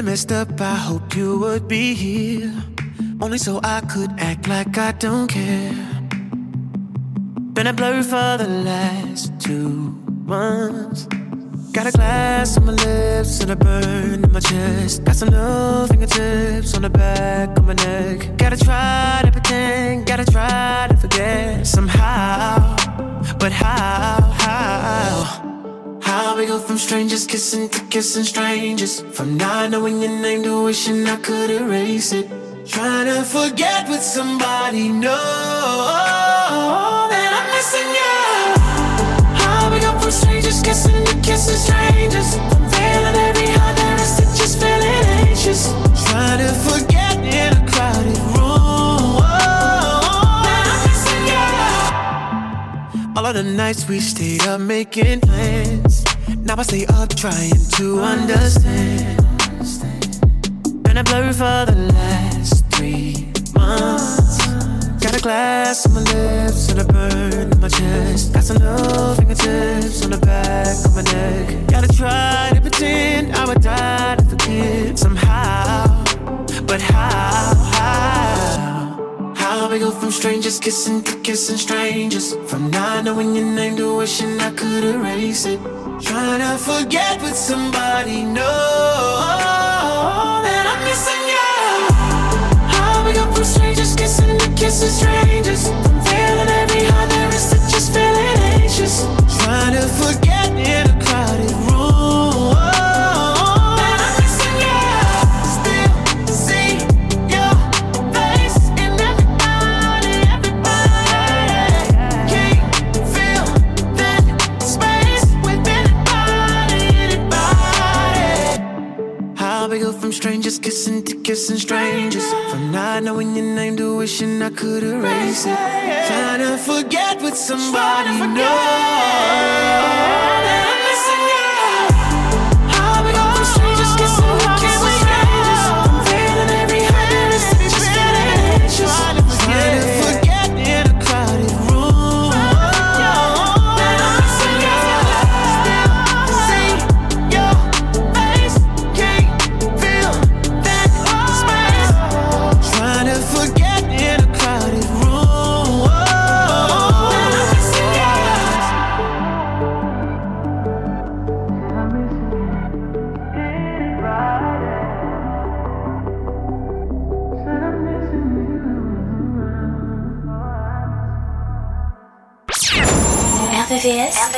Point 2. It messed up? I hope you would be here. Only so I could act like I don't care. Been a blur for the last two months. Got a glass on my lips and a burn in my chest. Got some little fingertips on the back of my neck. Gotta try to pretend, gotta try to forget somehow. But how, how? How we go from strangers kissing to kissing strangers. From not knowing your name to wishing I could erase it. Trying to forget with somebody, no That I'm missing you How we go from strangers kissing to kissing strangers. From feeling every heart there is to just feeling anxious. Trying to forget in a crowded room That I'm missing you all of the nights we stayed up making plans. Now I stay up trying to understand. Been a blur for the last three months. Got a glass on my lips and a burn in my chest. Got some little fingertips on the back of my neck. Gotta try to pretend I would die to forget somehow. But how? How? How we go from strangers kissing to kissing strangers. From not knowing your name to wishing I could erase it. Trying to forget with somebody, no That I'm missing you How we go from strangers kissing to kissing strangers. From feeling every heart there is to just feeling anxious. Trying to forget strangers kissing to kissing strangers, from not knowing your name to wishing I could erase it, trying to forget with somebody. No,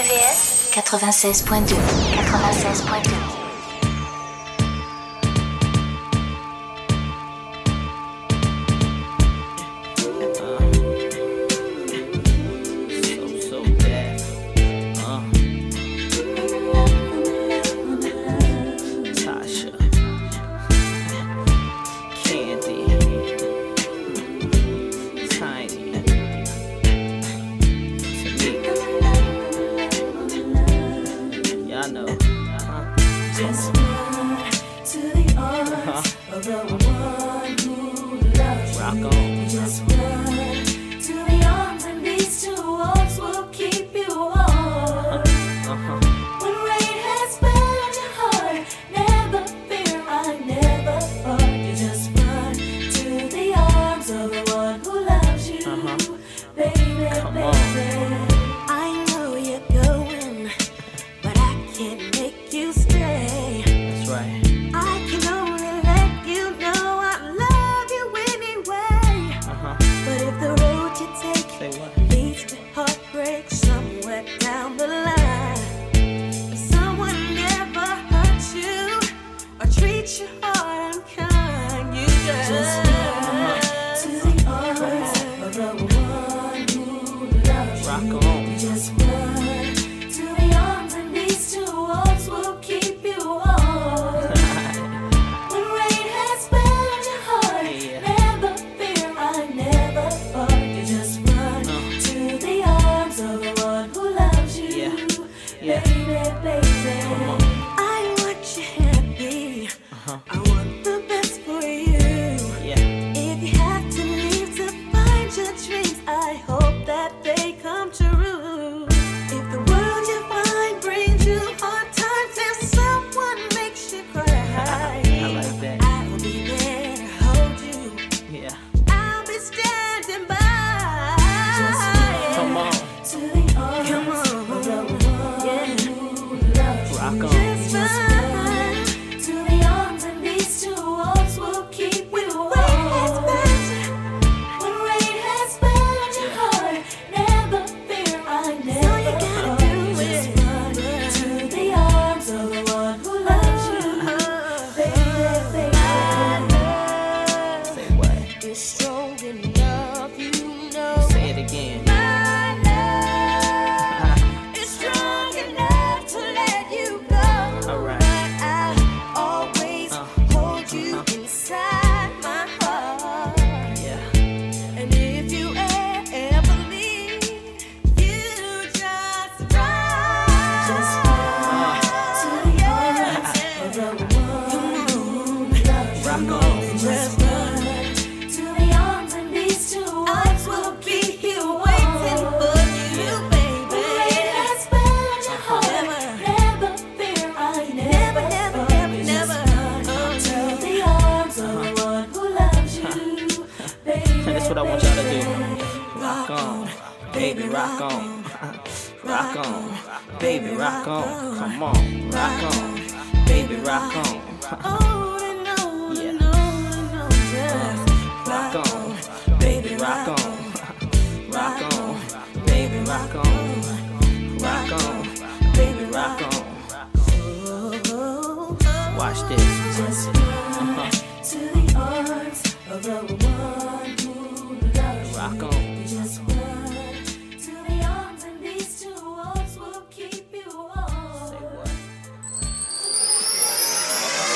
RVVS. RVVS 96.2. 96.2.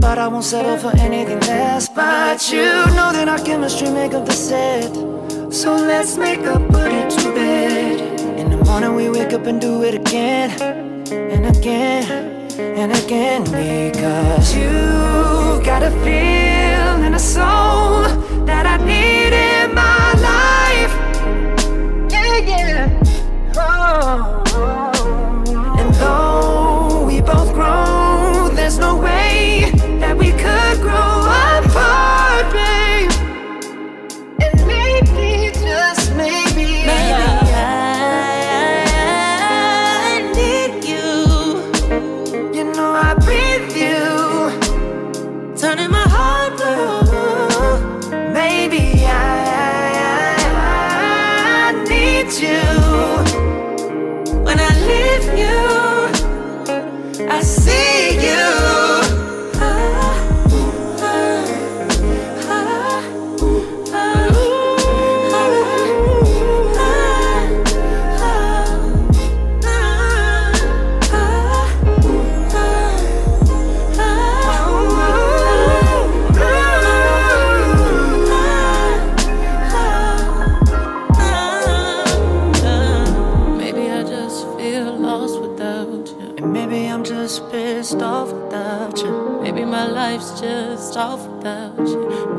But I won't settle for anything less. But you Know that our chemistry make up the set. So let's make up, put it to bed. In the morning we wake up and do it again. And again, and again. Because you got a feeling and a soul That I needed.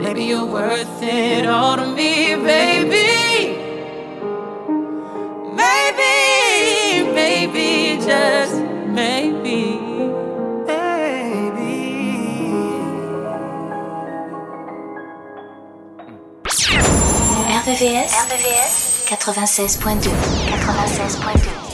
Maybe you're worth it all to me, baby. Maybe, maybe, just maybe. RVVS 96.2 96.2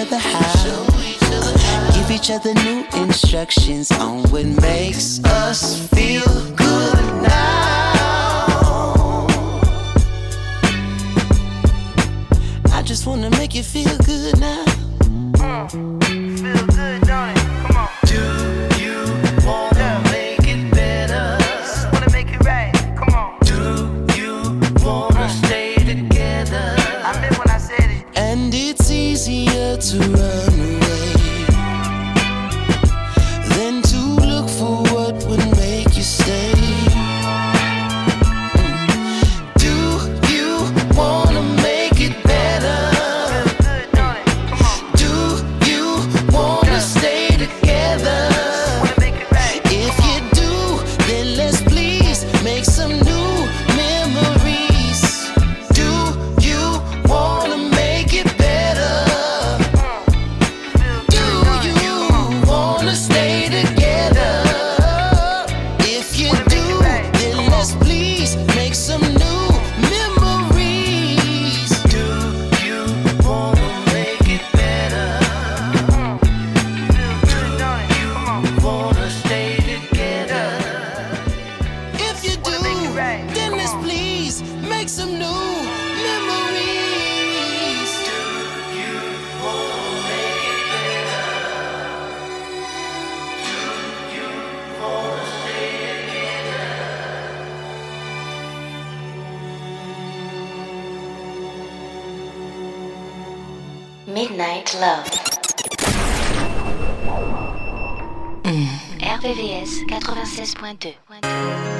other how. Give each other new instructions on what makes us feel good now. I just wanna make you feel good now. Mm, feel good, don't? 对完成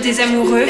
des amoureux.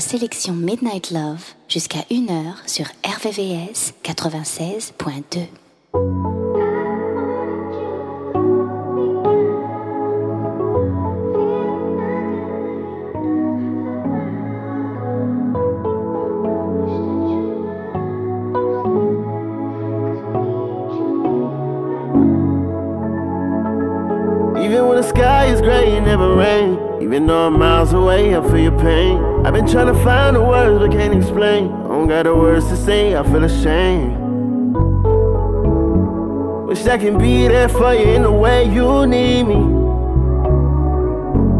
Sélection Midnight Love jusqu'à 1h sur RVVS 96.2. Even when the sky is gray, it never rain. Even though I'm miles away, I feel your pain. I've been trying to find the words, but can't explain. I don't got the words to say, I feel ashamed. Wish I can be there for you in the way you need me.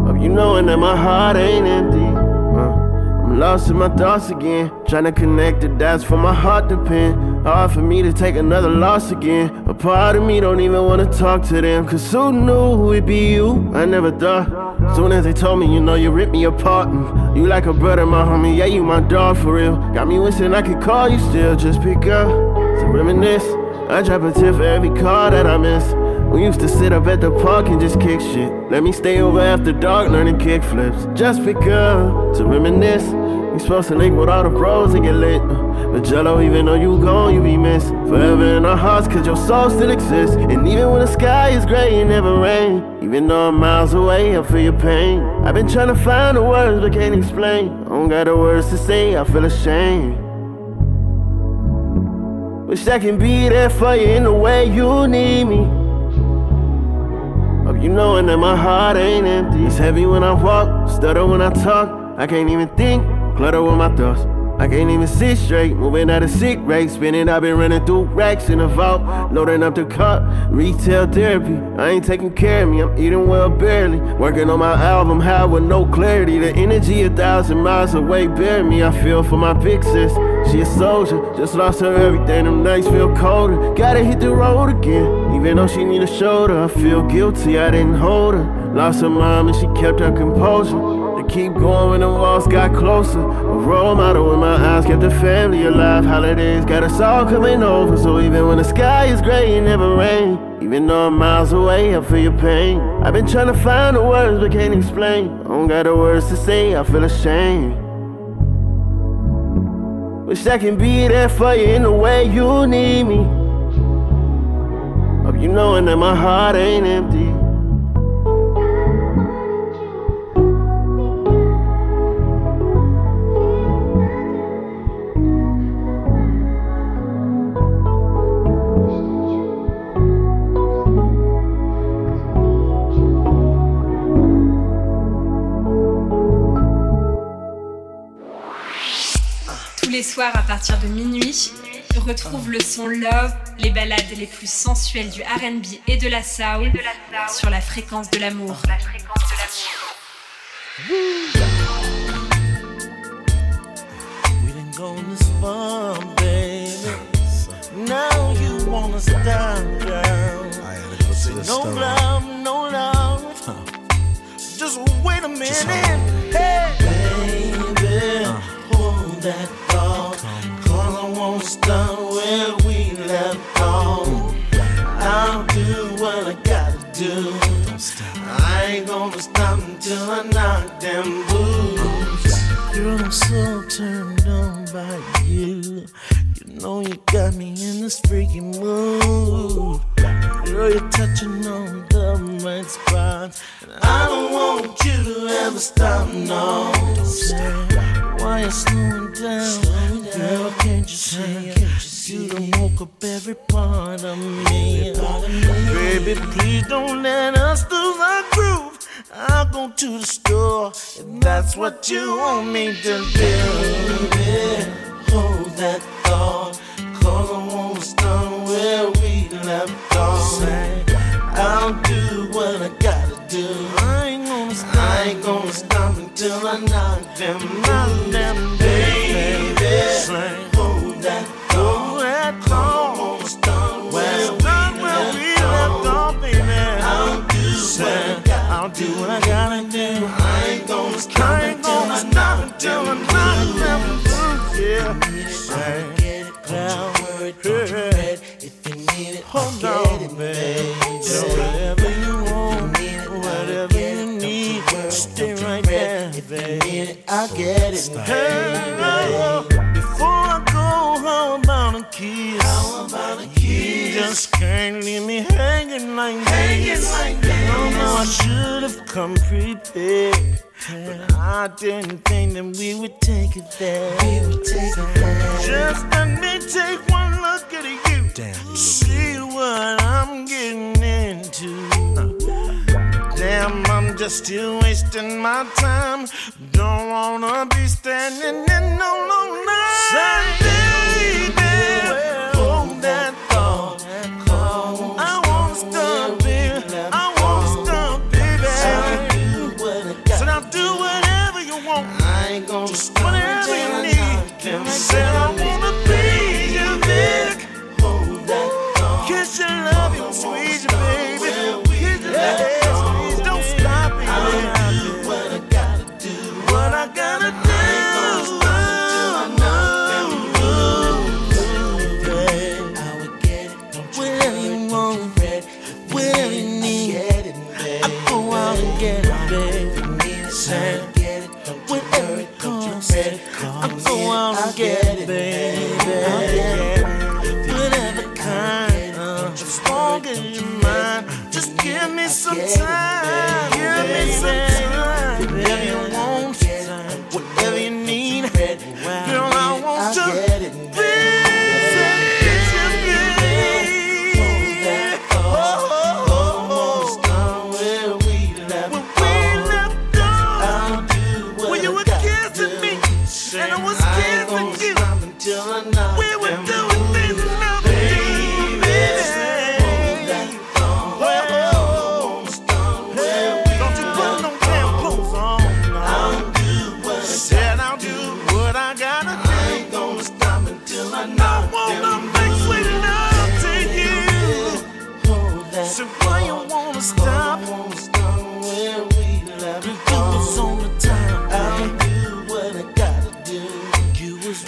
Hope you knowing that my heart ain't empty. I'm lost in my thoughts again. Trying to connect the dots for my heart to pin. Hard for me to take another loss again. A part of me don't even wanna talk to them. Cause who knew it'd be you? I never thought. Soon as they told me, you know, you ripped me apart. Mm, You like a brother, my homie. Yeah, you my dog for real. Got me wishing I could call you still. Just pick up to reminisce. I drop a tip for every car that I miss. We used to sit up at the park and just kick shit. Let me stay over after dark learning kick flips. Just pick up to reminisce. We supposed to link with all the bros and get lit. Uh, but Jello, even though you gone, you be missed. Forever in our hearts, cause your soul still exists. And even when the sky is gray, it never rain. Even though I'm miles away, I feel your pain. I've been trying to find the words, but can't explain. I don't got the words to say, I feel ashamed. Wish I can be there for you in the way you need me. Hope you knowing that my heart ain't empty. It's heavy when I walk, stutter when I talk. I can't even think, clutter with my thoughts. I can't even sit straight, moving at a sick rate. Spinning, I've been running through racks in the vault, loading up the cup. Retail therapy, I ain't taking care of me, I'm eating well barely. Working on my album, high with no clarity. The energy a thousand miles away, bury me. I feel for my big sis. She a soldier, just lost her everything. Them nights feel colder. Gotta hit the road again. Even though she need a shoulder, I feel guilty. I didn't hold her. Lost her mom and she kept her composure. Keep going when the walls got closer. A role model in my eyes kept the family alive. Holidays got us all coming over. So even when the sky is gray, it never rain. Even though I'm miles away, I feel your pain. I've been trying to find the words but can't explain. I don't got the words to say, I feel ashamed. Wish I can be there for you in the way you need me. Hope you knowing that my heart ain't empty. Les soirs à partir de minuit, retrouve le son Love, les balades les plus sensuelles du RB et de la soul sur la fréquence de l'amour. Now you wanna stop down. I had to go to the No love, no love. Just wait a minute. Hey, baby, hold that thought. Won't stop where we left off. I'll do what I gotta do. I ain't gonna stop until I knock them boots. Girl, I'm so turned on by you. You know you got me in this freaky mood. Girl, you're touching on the right spot. And I don't want you to ever stop, no. Say why you slowing down. Girl, can't you see you done woke up every part of me. Baby, please don't let us lose our groove. I'll go to the store if that's what you want me to do. Baby, hold that thought. Cause I wanna start where we left off. I'll do what I until I knock them, knock them, baby. Hold that thought. That thought. Wanna start where we left off, baby. I'll do what I gotta I'll do what I gotta do. I ain't gonna stop I ain't gonna stop until I knock them boots, yeah. Say, now, hey, hold on, baby. Whatever you want, whatever you need, stay right there, baby. I get it, Hey, before I go, how about a kiss? How about a kiss? Just can't leave me hanging like this. Like this. No, no, I should have come prepared. But I didn't think that we would take it there. We would take it there. Just let me take one look at you. Damn. See what I'm getting into. Just still wasting my time. Don't wanna be standing in no long line.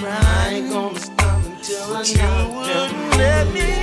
Right. I ain't gonna stop until I know. Let me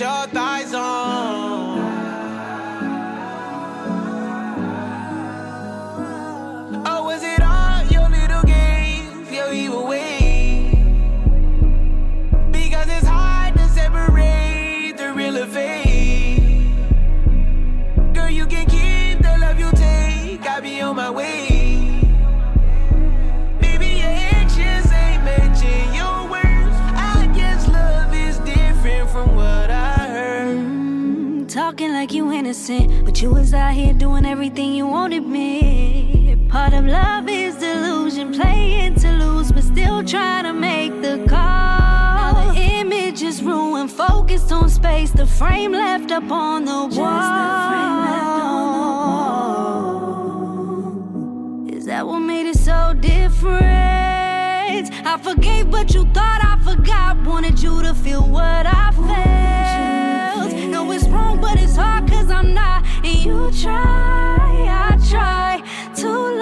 your thighs innocent, but you was out here doing everything you wanted me. Part of love is delusion, playing to lose, but still trying to make the call. Now the image is ruined, focused on space, the frame left up on the wall. Is that what made it so different? I forgave, but you thought I forgot. Wanted you to feel what I felt. You try, I try to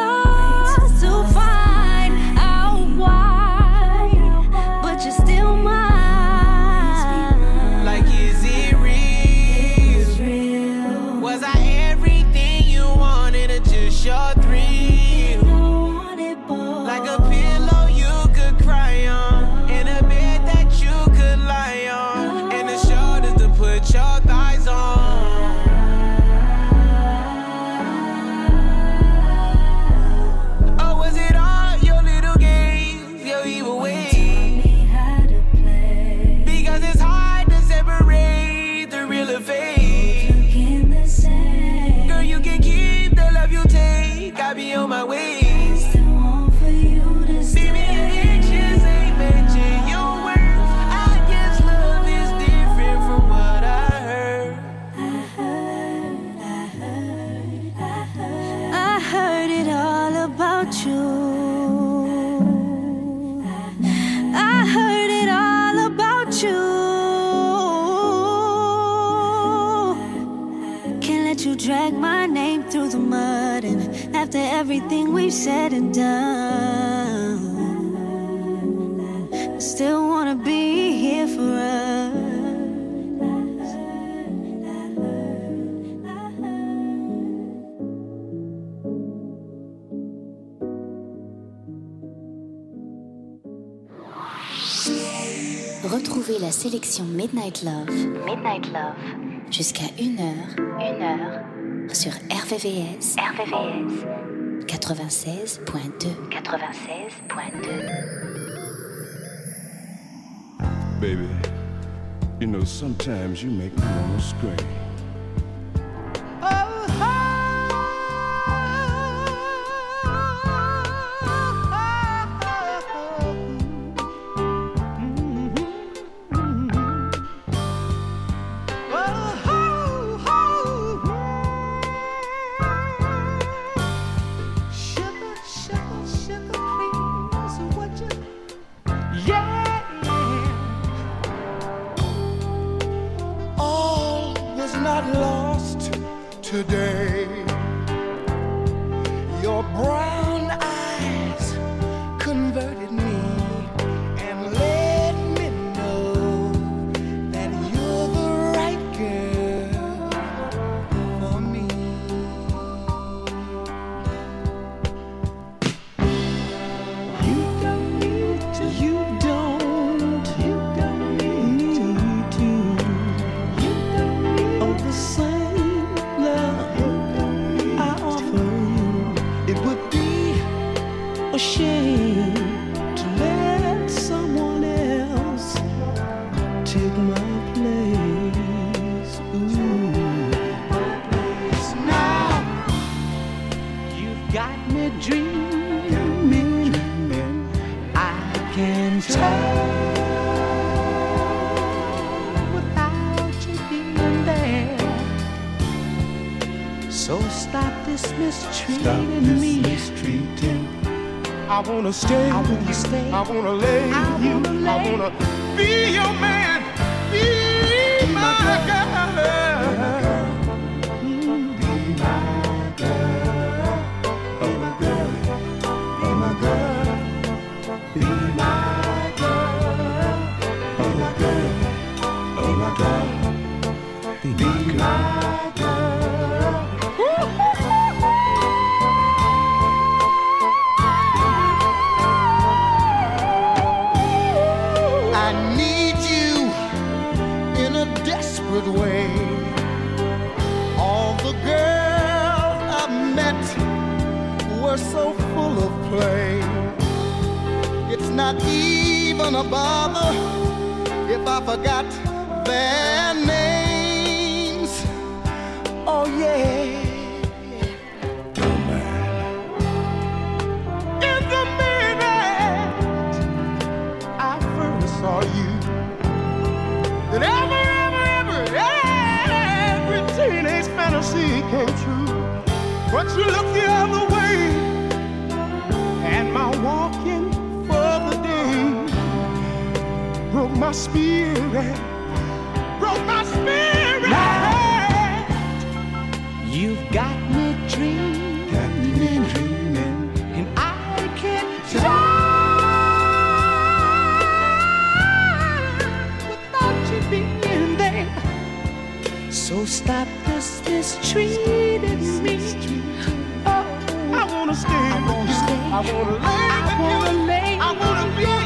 about you. I heard it all about you. Can't let you drag my name through the mud. And after everything we've said and done, I still wanna sélection Midnight Love, Midnight Love, jusqu'à 1h, 1h, sur RVVS, RVVS, 96.2, 96.2. Baby, you know, sometimes you make me want to scream. Wanna stay. I wanna stay. I wanna lay I you. wanna I lay. wanna be your man. Came true. But you look the other way, and my walking for the day broke my spirit, broke my spirit. You've got me dreaming, and I can't. So stop this mistreating me. Oh, I wanna stay. I wanna stay. I wanna lay I wanna lay I wanna. Be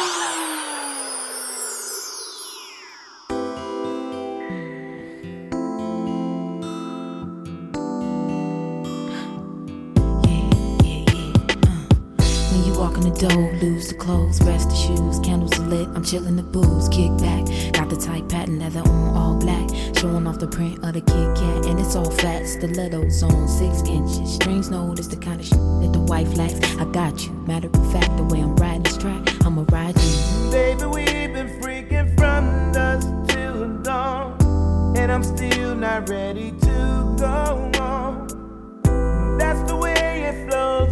the door, lose the clothes, rest the shoes, candles are lit, I'm chillin' the booze, kick back. Got the tight pattern leather on all black, showing off the print of the Kit Kat, and it's all fat, stilettos on six inches. Strings this the kind of shit that the wife lacks. I got you, matter of fact, the way I'm riding this track, I'ma ride you. Baby, we've been freaking from dusk till dawn, and I'm still not ready to go on. That's the way it flows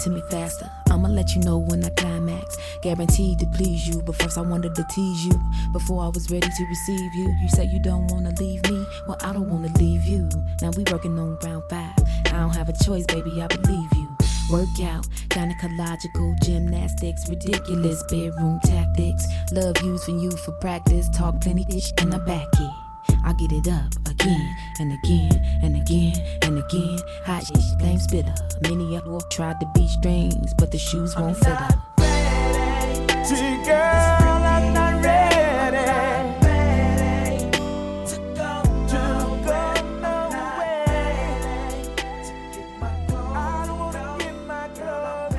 to me faster. I'ma let you know when I climax. Guaranteed to please you, but first I wanted to tease you. Before I was ready to receive you, you say you don't wanna leave me. Well, I don't wanna leave you. Now we working on round five. I don't have a choice, baby, I believe you. Workout, gynecological gymnastics, ridiculous bedroom tactics. Love using you for practice, talk plenty ish, and I back it. I get it up again and again and again and again. Hot ish, flame spitter. Many of you tried to beat strings, but the shoes won't fit up. See, girl, I'm not ready. To go, to go nowhere. I don't wanna get my clothes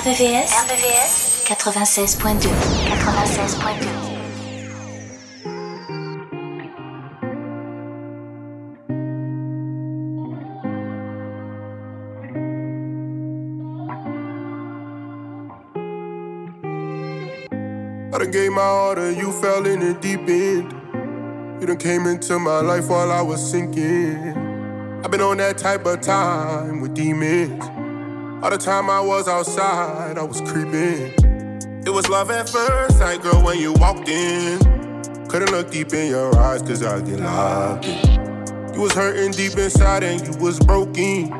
RVVS, RVVS 96.2 96.2 gave my all to you, fell in the deep end. You done came into my life while I was sinking. I've been on that type of time with demons. All the time I was outside, I was creeping. It was love at first sight, girl, when you walked in. Couldn't look deep in your eyes, cause I get locked in. You was hurting deep inside and you was broken.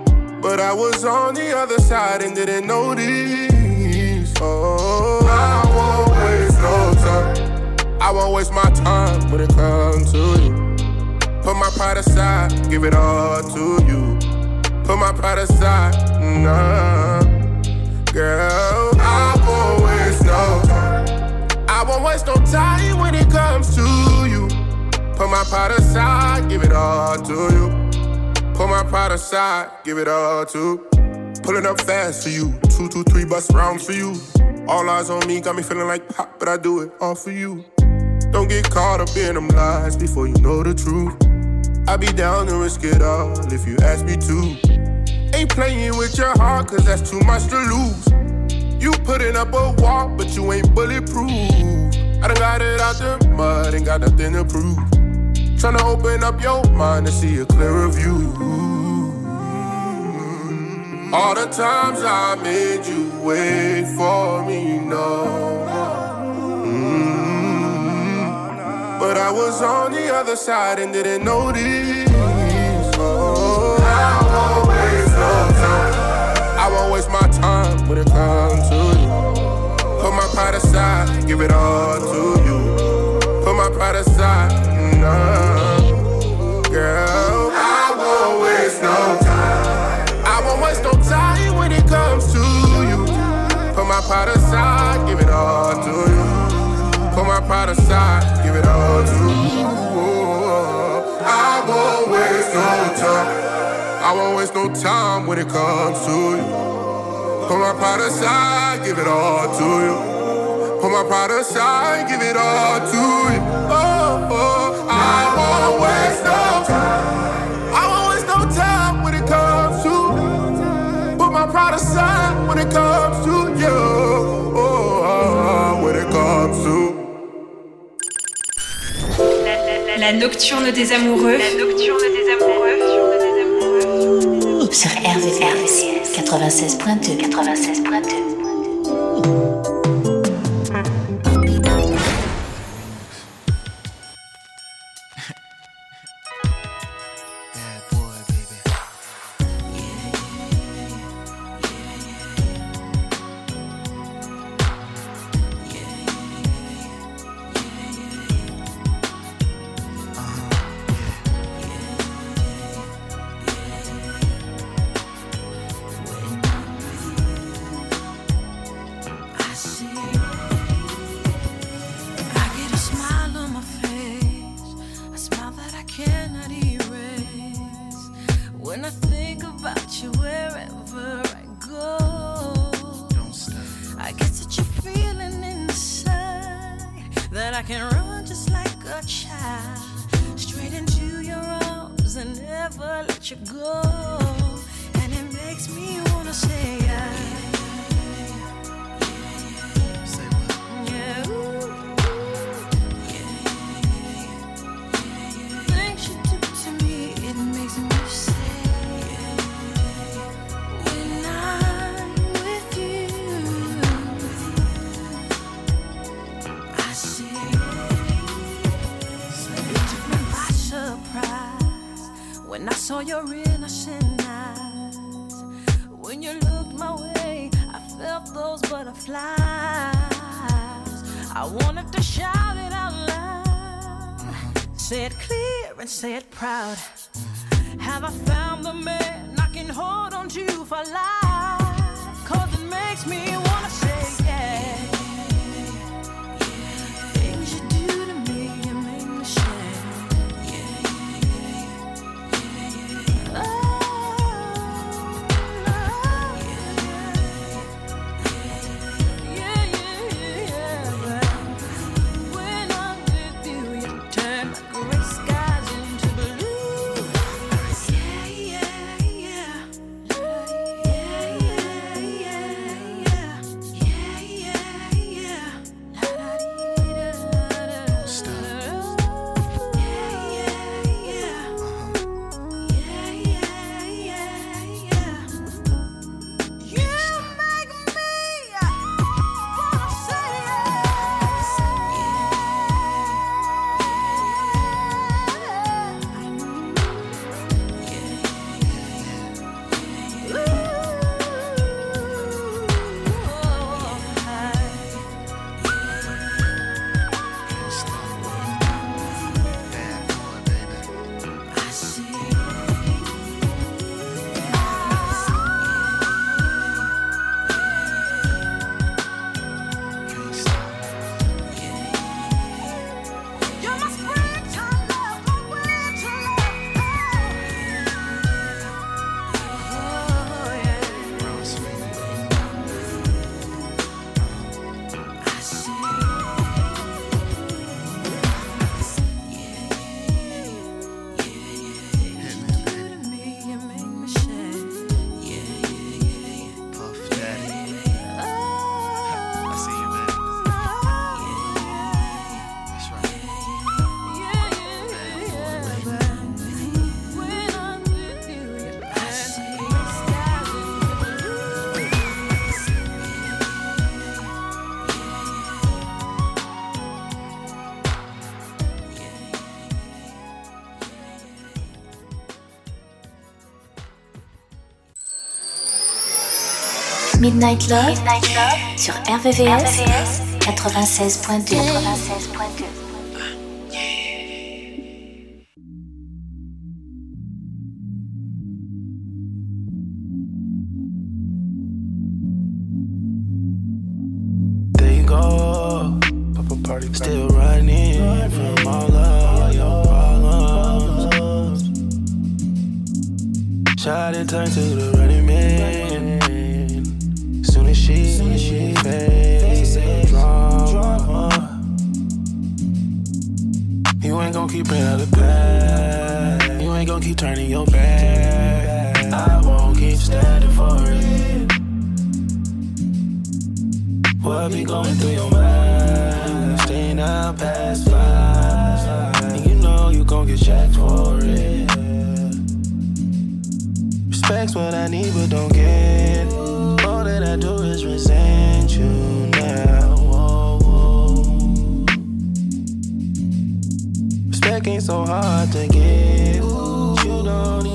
But I was on the other side and didn't notice. Oh, I won't waste my time when it comes to you. Put my pride aside, give it all to you. Put my pride aside, nah. Girl, I won't waste no time. I won't waste no time when it comes to you. Put my pride aside, give it all to you. Put my pride aside, give it all to. Pulling up fast for you, two, two, three bus rounds for you. All eyes on me, got me feeling like pop, but I do it all for you. Don't get caught up in them lies before you know the truth. I be down to risk it all if you ask me to. Ain't playing with your heart, cause that's too much to lose. You putting up a wall, but you ain't bulletproof. I done got it out the mud, ain't got nothing to prove. Tryna open up your mind to see a clearer view. All the times I made you wait for me, no. I was on the other side and didn't notice. Oh, I won't waste no time. I won't waste my time when it comes to you. Put my pride aside, give it all to you. Put my pride aside, nah. Girl, I won't waste no time. I won't waste no time when it comes to you. Put my pride aside, give it all to you. Put my pride aside, give it all to you. I won't waste no time. I won't waste no time when it comes to you. Put my pride aside, give it all to you. Put my pride aside, give it all to you. Oh, oh, I won't waste no time. I won't waste no time when it comes to you. Put my pride aside when it comes to La nocturne des amoureux. La nocturne des amoureux. Sur RVVS 96.2 96.2 clear Midnight Love, sur RVVS, 96.2. 96.2. There you go. Still running from all of your problems. Shot and turned to the running man. Soon as she, soon as she faced drama. You ain't gon' keep it out of. You ain't gon' keep turning your back. I won't keep standing for it. What be going through your mind? Staying out past five. And you know you gon' get checked for it. Respect's what I need, but don't get. Is resent you now. Whoa, whoa. Respect ain't so hard to get. You don't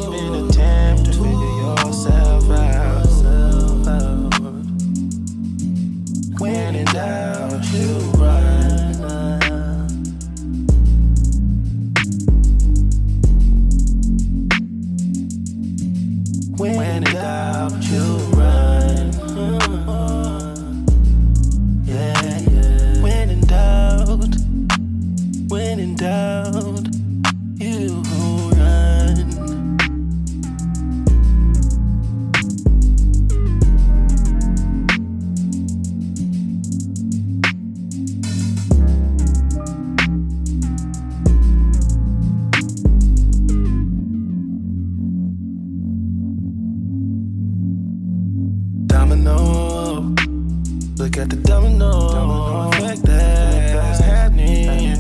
at the domino, effect that's happening.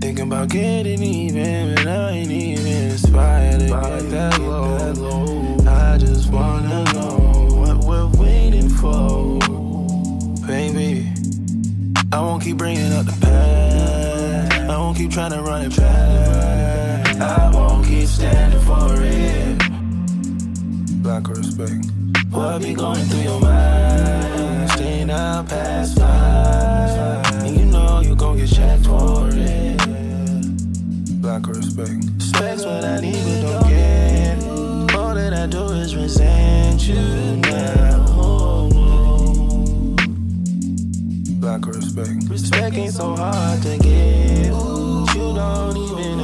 Thinking about getting even, but I ain't even inspired to get that low. I just wanna know what we're waiting for, baby. I won't keep bringing up the past. I won't keep trying to run it back. I won't keep standing for it. Lack of respect. What be going through your mind? Out past five. And you know you gon' get checked for it. Lack of respect. Respect's what I need, but don't get. All that I do is resent you now. Lack of respect. Respect ain't so hard to get. You don't even